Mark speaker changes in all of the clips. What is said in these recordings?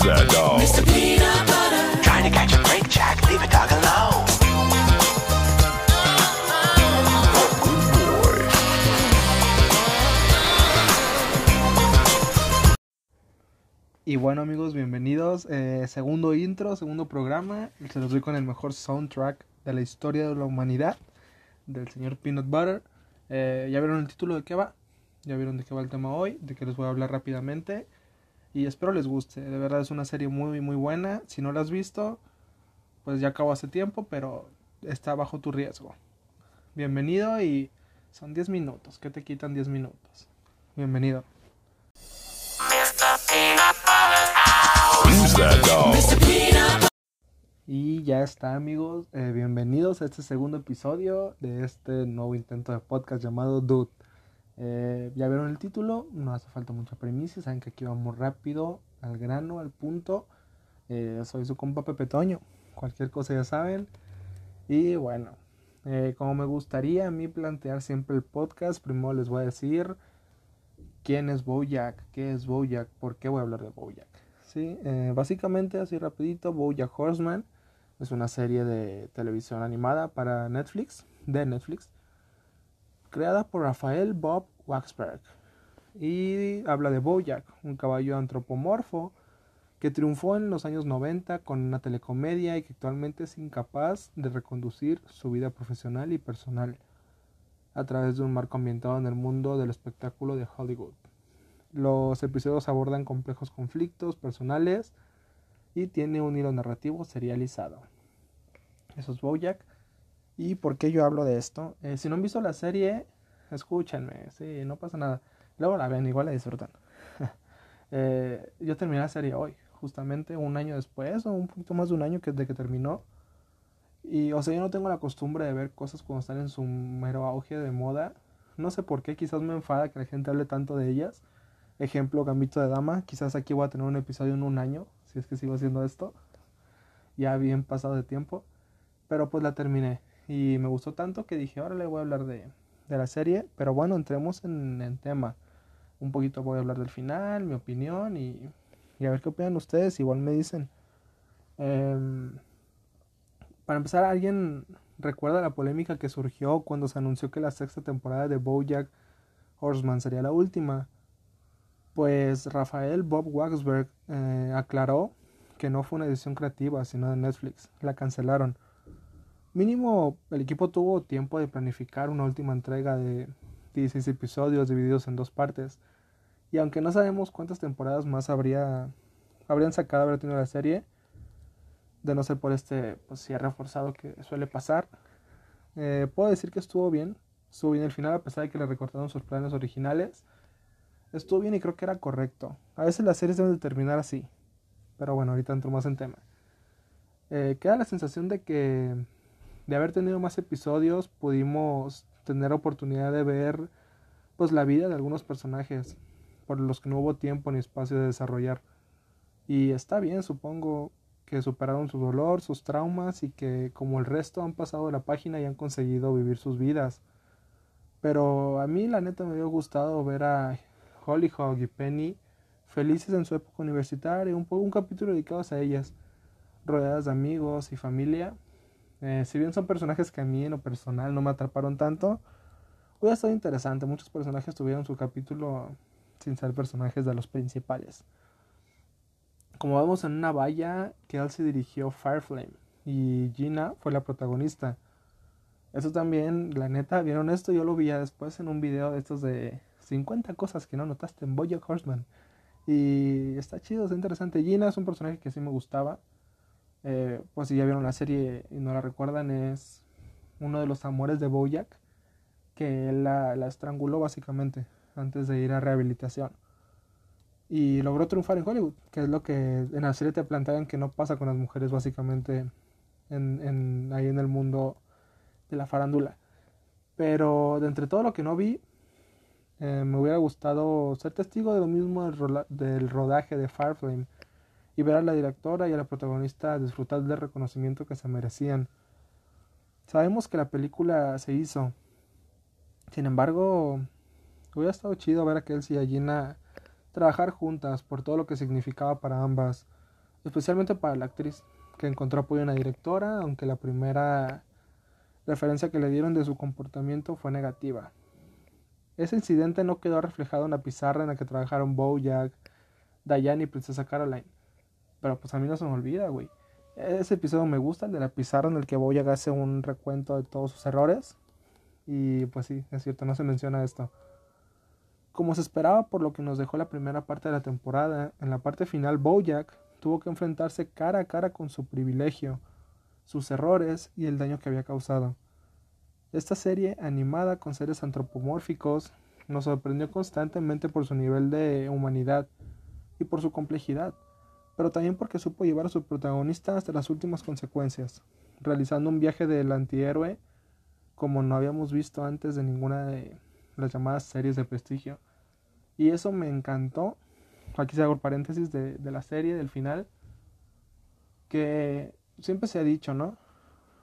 Speaker 1: That dog?
Speaker 2: Mr. Peanut Butter.
Speaker 3: Trying to catch a break, Jack. Leave a dog alone.
Speaker 1: Good boy.
Speaker 4: Y bueno amigos, bienvenidos. Eh, segundo intro, segundo programa. Se los doy con el mejor soundtrack de la historia de la humanidad, del señor Peanut Butter. Eh, ya vieron el título de qué va, ya vieron de qué va el tema hoy, de que les voy a hablar rápidamente. Y espero les guste, de verdad es una serie muy muy buena. Si no la has visto, pues ya acabó hace tiempo, pero está bajo tu riesgo. Bienvenido y son 10 minutos, ¿qué te quitan 10 minutos? Bienvenido. Y ya está amigos, Eh, bienvenidos a este segundo episodio de este nuevo intento de podcast llamado Dude. Eh, ya vieron el título, no hace falta mucha premisa, saben que aquí vamos rápido, al grano, al punto. Eh, soy su compa Pepe Toño, cualquier cosa ya saben. Y bueno, eh, como me gustaría a mí plantear siempre el podcast, primero les voy a decir quién es Bojack, qué es Bojack, por qué voy a hablar de Bojack. Sí, eh, básicamente así rapidito, Bojack Horseman es una serie de televisión animada para Netflix, de Netflix, creada por Rafael Bob Waxberg. Y habla de Bojack, un caballo antropomorfo que triunfó en los años 90 con una telecomedia y que actualmente es incapaz de reconducir su vida profesional y personal a través de un marco ambientado en el mundo del espectáculo de Hollywood. Los episodios abordan complejos conflictos personales y tiene un hilo narrativo serializado. Eso es Bojack. ¿Y por qué yo hablo de esto? Eh, si no han visto la serie, escúchenme, sí, no pasa nada. Luego la ven, igual la disfrutan. Eh, yo terminé la serie hoy, justamente un año después, o un poquito más de un año que, de que terminó. Y, o sea, yo no tengo la costumbre de ver cosas cuando están en su mero auge de moda. No sé por qué, quizás me enfada que la gente hable tanto de ellas. Ejemplo, Gambito de Dama. Quizás aquí voy a tener un episodio en un año, si es que sigo haciendo esto. Ya bien pasado de tiempo. Pero pues la terminé. Y me gustó tanto que dije, ahora le voy a hablar de, de la serie. Pero bueno, entremos en el tema. Un poquito voy a hablar del final, mi opinión y, y a ver qué opinan ustedes. Igual me dicen. Em, para empezar, ¿alguien recuerda la polémica que surgió cuando se anunció que la sexta temporada de Bojack Horseman sería la última? Pues Rafael Bob Waxberg eh, aclaró que no fue una decisión creativa, sino de Netflix. La cancelaron. Mínimo, el equipo tuvo tiempo de planificar una última entrega de 16 episodios divididos en dos partes. Y aunque no sabemos cuántas temporadas más habría, habrían sacado haber tenido la serie, de no ser por este pues, cierre forzado que suele pasar, eh, puedo decir que estuvo bien. Estuvo bien el final, a pesar de que le recortaron sus planes originales. Estuvo bien y creo que era correcto. A veces las series deben de terminar así. Pero bueno, ahorita entro más en tema. Eh, queda la sensación de que de haber tenido más episodios pudimos tener oportunidad de ver pues la vida de algunos personajes por los que no hubo tiempo ni espacio de desarrollar. Y está bien, supongo que superaron su dolor, sus traumas y que como el resto han pasado de la página y han conseguido vivir sus vidas. Pero a mí la neta me había gustado ver a Hollyhock y Penny felices en su época universitaria, un, un capítulo dedicado a ellas, rodeadas de amigos y familia. Eh, si bien son personajes que a mí en lo personal no me atraparon tanto, hubiera estado interesante. Muchos personajes tuvieron su capítulo sin ser personajes de los principales. Como vemos en una valla, Kelsey dirigió Fireflame y Gina fue la protagonista. Eso también, la neta, vieron esto, yo lo vi ya después en un video de estos de 50 cosas que no notaste en Bojack Horseman. Y está chido, está interesante. Gina es un personaje que sí me gustaba. Eh, pues si ya vieron la serie y no la recuerdan, es uno de los amores de Bojack, que la, la estranguló básicamente antes de ir a rehabilitación. Y logró triunfar en Hollywood, que es lo que en la serie te plantean que no pasa con las mujeres básicamente en, en, ahí en el mundo de la farándula. Pero de entre todo lo que no vi, eh, me hubiera gustado ser testigo de lo mismo del rodaje de Fireflame y ver a la directora y a la protagonista disfrutar del reconocimiento que se merecían. Sabemos que la película se hizo. Sin embargo, hubiera estado chido ver a Kelsey y a Gina trabajar juntas por todo lo que significaba para ambas. especialmente para la actriz, que encontró apoyo en la directora, aunque la primera referencia que le dieron de su comportamiento fue negativa. Ese incidente no quedó reflejado en la pizarra en la que trabajaron Bojack, Diane y Princesa Caroline. Pero pues a mí no se me olvida, güey. Ese episodio me gusta, el de la pizarra en el que Bojack hace un recuento de todos sus errores. Y pues sí, es cierto, no se menciona esto. Como se esperaba por lo que nos dejó la primera parte de la temporada, en la parte final Bojack tuvo que enfrentarse cara a cara con su privilegio, sus errores y el daño que había causado. Esta serie, animada con seres antropomórficos, nos sorprendió constantemente por su nivel de humanidad y por su complejidad, pero también porque supo llevar a su protagonista hasta las últimas consecuencias, realizando un viaje del antihéroe como no habíamos visto antes de ninguna de las llamadas series de prestigio. Y eso me encantó. Aquí se hago el paréntesis de, de la serie, del final. Que siempre se ha dicho, ¿no?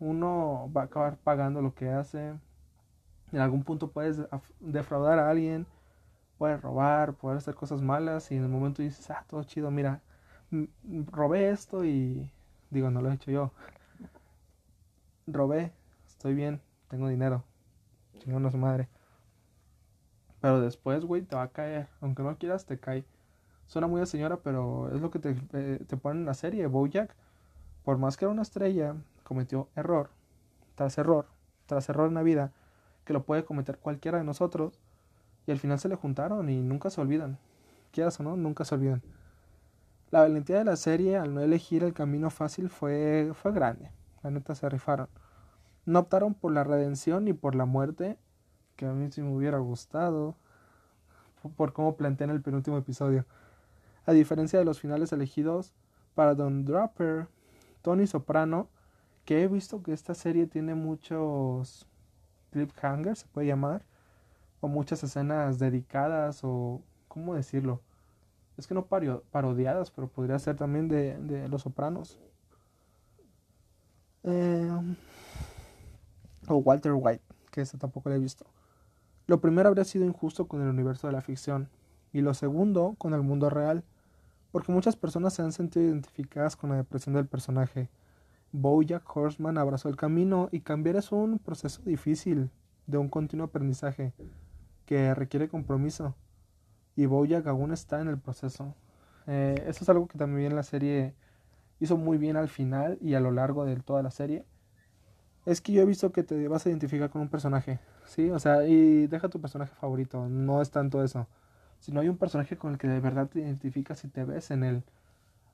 Speaker 4: Uno va a acabar pagando lo que hace. En algún punto puedes defraudar a alguien, puedes robar, puedes hacer cosas malas y en el momento dices, ah, todo chido, mira, robé esto y digo, no lo he hecho yo. Robé, estoy bien, tengo dinero. Chingón a su madre. Pero después, güey, te va a caer. Aunque no quieras, te cae. Suena muy a señora, pero es lo que te, eh, te ponen en la serie. Bojack, por más que era una estrella, cometió error tras error tras error en la vida, que lo puede cometer cualquiera de nosotros. Y al final se le juntaron y nunca se olvidan. Quieras o no, nunca se olvidan. La valentía de la serie al no elegir el camino fácil fue, fue grande. La neta se rifaron. No optaron por la redención ni por la muerte, que a mí sí me hubiera gustado, por- cómo plantean el penúltimo episodio. A diferencia de los finales elegidos para Don Draper, Tony Soprano, que he visto que esta serie tiene muchos cliffhangers, se puede llamar, o muchas escenas dedicadas o, ¿cómo decirlo? Es que no pario- parodiadas, pero podría ser también de, Los Sopranos. Eh, o Walter White, que esta tampoco la he visto. Lo primero habría sido injusto con el universo de la ficción, y lo segundo con el mundo real, porque muchas personas se han sentido identificadas con la depresión del personaje. Bojack Horseman abrazó el camino y cambiar es un proceso difícil, de un continuo aprendizaje, que requiere compromiso, y Bojack aún está en el proceso. Eh, eso es algo que también la serie hizo muy bien al final y a lo largo de toda la serie. Es que yo he visto que te vas a identificar con un personaje, ¿sí? O sea, y deja tu personaje favorito, no es tanto eso. Sino hay un personaje con el que de verdad te identificas y te ves en él.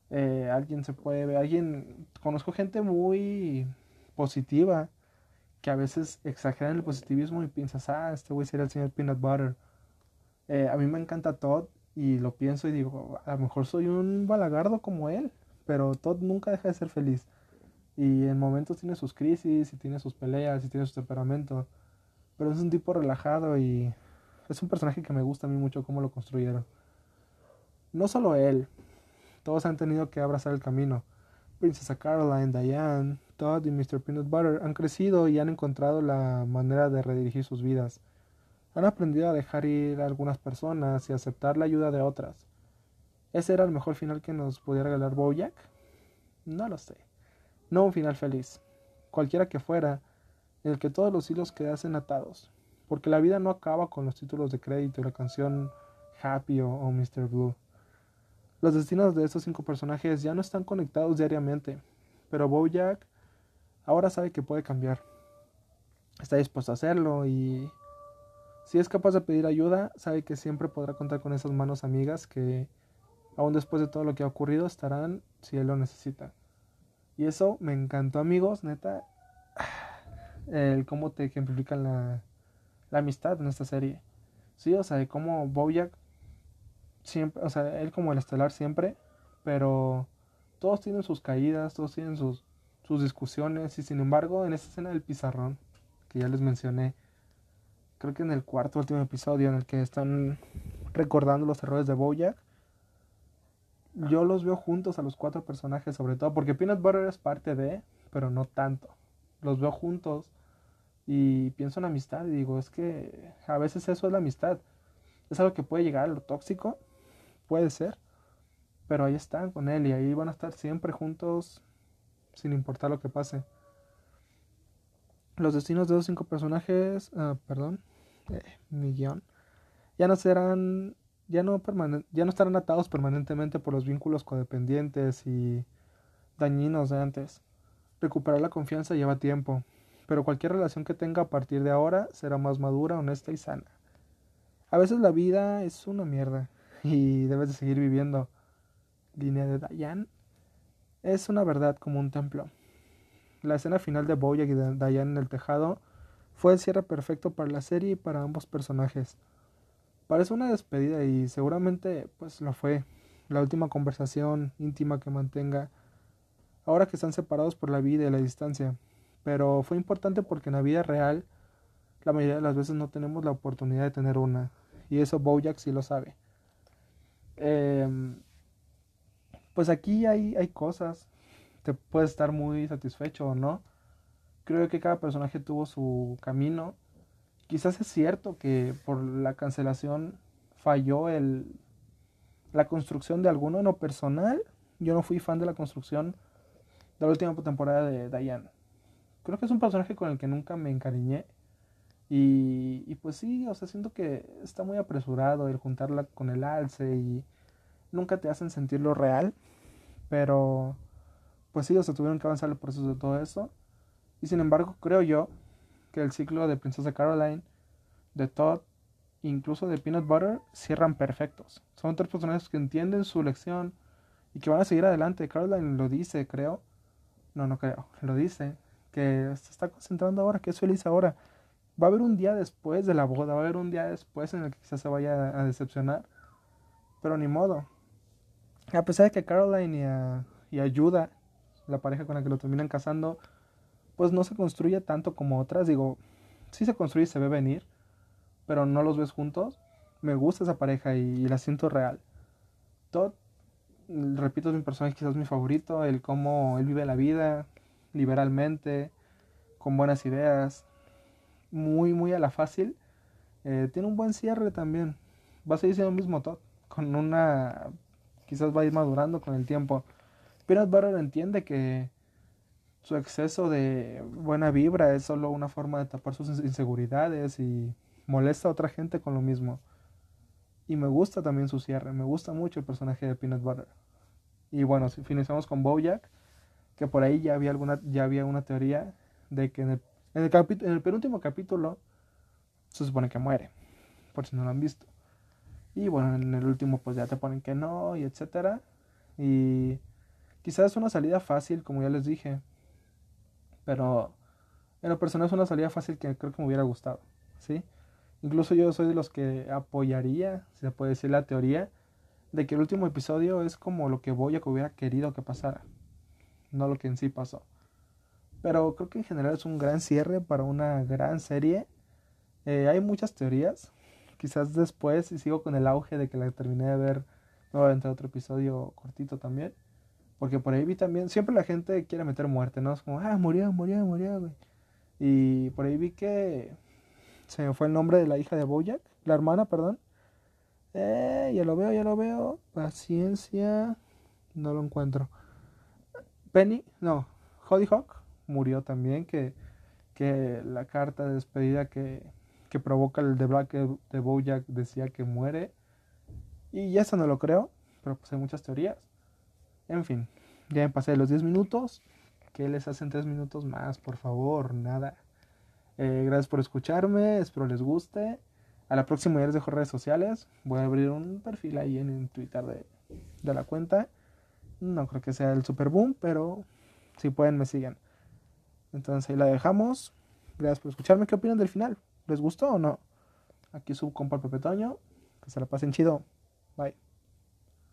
Speaker 4: Eh, alguien se puede ver, alguien... Conozco gente muy positiva que a veces exageran el positivismo y piensas, ah, este güey sería el señor Peanut Butter. Eh, a mí me encanta Todd y lo pienso y digo, a lo mejor soy un balagardo como él, pero Todd nunca deja de ser feliz. Y en momentos tiene sus crisis y tiene sus peleas y tiene su temperamento. Pero es un tipo relajado y es un personaje que me gusta a mí mucho cómo lo construyeron. No solo él, todos han tenido que abrazar el camino. Princesa Caroline, Diane, Todd y Mr. Peanut Butter han crecido y han encontrado la manera de redirigir sus vidas. Han aprendido a dejar ir a algunas personas y aceptar la ayuda de otras. ¿Ese era el mejor final que nos podía regalar Bojack? No lo sé. No un final feliz. Cualquiera que fuera, en el que todos los hilos quedasen atados. Porque la vida no acaba con los títulos de crédito y la canción Happy o, o Mr. Blue. Los destinos de estos cinco personajes ya no están conectados diariamente, pero Bojack ahora sabe que puede cambiar. Está dispuesto a hacerlo y si es capaz de pedir ayuda, sabe que siempre podrá contar con esas manos amigas que, aún después de todo lo que ha ocurrido, estarán si él lo necesita. Y eso me encantó, amigos, neta. El cómo te ejemplifican la, la amistad en esta serie. Sí, o sea, de cómo Bojack siempre, o sea, él como el estelar siempre, pero todos tienen sus caídas, todos tienen sus, sus discusiones, y sin embargo, en esa escena del pizarrón, que ya les mencioné, creo que en el cuarto último episodio en el que están recordando los errores de Bojack, yo los veo juntos a los cuatro personajes, sobre todo, porque Peanut Butter es parte de, pero no tanto. Los veo juntos y pienso en amistad y digo, es que a veces eso es la amistad. Es algo que puede llegar a lo tóxico, puede ser, Pero ahí están con él y ahí van a estar siempre juntos sin importar lo que pase. Los destinos de esos cinco personajes, ah, perdón, eh, mi guion, ya no serán, ya no ya no estarán atados permanentemente por los vínculos codependientes y dañinos de antes. Recuperar la confianza lleva tiempo, pero cualquier relación que tenga a partir de ahora será más madura, honesta y sana. A veces la vida es una mierda y debes de seguir viviendo. Línea de Dayan es una verdad como un templo. La escena final de Bojack y de Diane en el tejado fue el cierre perfecto para la serie y para ambos personajes. Parece una despedida y seguramente pues lo fue. La última conversación íntima que mantenga ahora que están separados por la vida y la distancia. Pero fue importante porque en la vida real la mayoría de las veces no tenemos la oportunidad de tener una. Y eso Bojack sí lo sabe. Em, pues aquí hay, hay cosas. Te puedes estar muy satisfecho o no. Creo que cada personaje tuvo su camino. Quizás es cierto que por la cancelación falló el, la construcción de alguno. En lo personal, yo no fui fan de la construcción de la última temporada de Diane. Creo que es un personaje con el que nunca me encariñé. Y, y pues sí, o sea, siento que está muy apresurado el juntarla con el alce y nunca te hacen sentir lo real. Pero, pues sí, o sea, tuvieron que avanzar el proceso de todo eso. Y sin embargo, creo yo que el ciclo de Princesa Caroline, de Todd, incluso de Peanut Butter, cierran perfectos. Son tres personajes que entienden su lección y que van a seguir adelante. Caroline lo dice, creo. No, no creo. Lo dice. Que se está concentrando ahora, que es feliz ahora. Va a haber un día después de la boda, va a haber un día después en el que quizás se vaya a decepcionar. Pero ni modo. A pesar de que Caroline y, a, y Ayuda, la pareja con la que lo terminan casando, pues no se construye tanto como otras. Digo, sí se construye y se ve venir, pero no los ves juntos. Me gusta esa pareja y, la siento real. Todd, repito, es mi personaje quizás mi favorito. El cómo él vive la vida liberalmente, con buenas ideas, muy, muy a la fácil. Eh, tiene un buen cierre también. Va a seguir siendo el mismo Todd, con una... Quizás va a ir madurando con el tiempo. Peanut Butter entiende que su exceso de buena vibra es solo una forma de tapar sus inseguridades y molesta a otra gente con lo mismo. Y me gusta también su cierre, me gusta mucho el personaje de Peanut Butter. Y bueno, si finalizamos con Bojack, que por ahí ya había alguna, ya había una teoría de que en el, en el, en el penúltimo capítulo se supone que muere, por si no lo han visto. Y bueno, en el último pues ya te ponen que no y etcétera. Y quizás es una salida fácil, como ya les dije. Pero en lo personal es una salida fácil que creo que me hubiera gustado, ¿sí? Incluso yo soy de los que apoyaría, si se puede decir la teoría, de que el último episodio es como lo que Boyack hubiera querido que pasara, no lo que en sí pasó. Pero creo que en general es un gran cierre para una gran serie. Eh, hay muchas teorías. Quizás después, si sigo con el auge de que la terminé de ver, me voy a aventar otro episodio cortito también. Porque por ahí vi también, siempre la gente quiere meter muerte, ¿no? Es como, ah, murió, murió, murió, güey. Y por ahí vi que se fue el nombre de la hija de Bojack, la hermana, perdón. Eh, ya lo veo, ya lo veo. Paciencia. No lo encuentro. Penny, no, Hollyhock murió también, que, que la carta de despedida que, que provoca el de Black de Bojack decía que muere. Y eso no lo creo, pero pues hay muchas teorías. En fin, ya me pasé los 10 minutos. ¿Qué les hacen 3 minutos más? Por favor, nada. Eh, gracias por escucharme, espero les guste. A la próxima ya les dejo redes sociales. Voy a abrir un perfil ahí en, en Twitter de, la cuenta. No creo que sea el super boom, pero si pueden me siguen. Entonces ahí la dejamos. Gracias por escucharme. ¿Qué opinan del final? ¿Les gustó o no? Aquí su compa el Pepe Toño. Que se la pasen chido. Bye.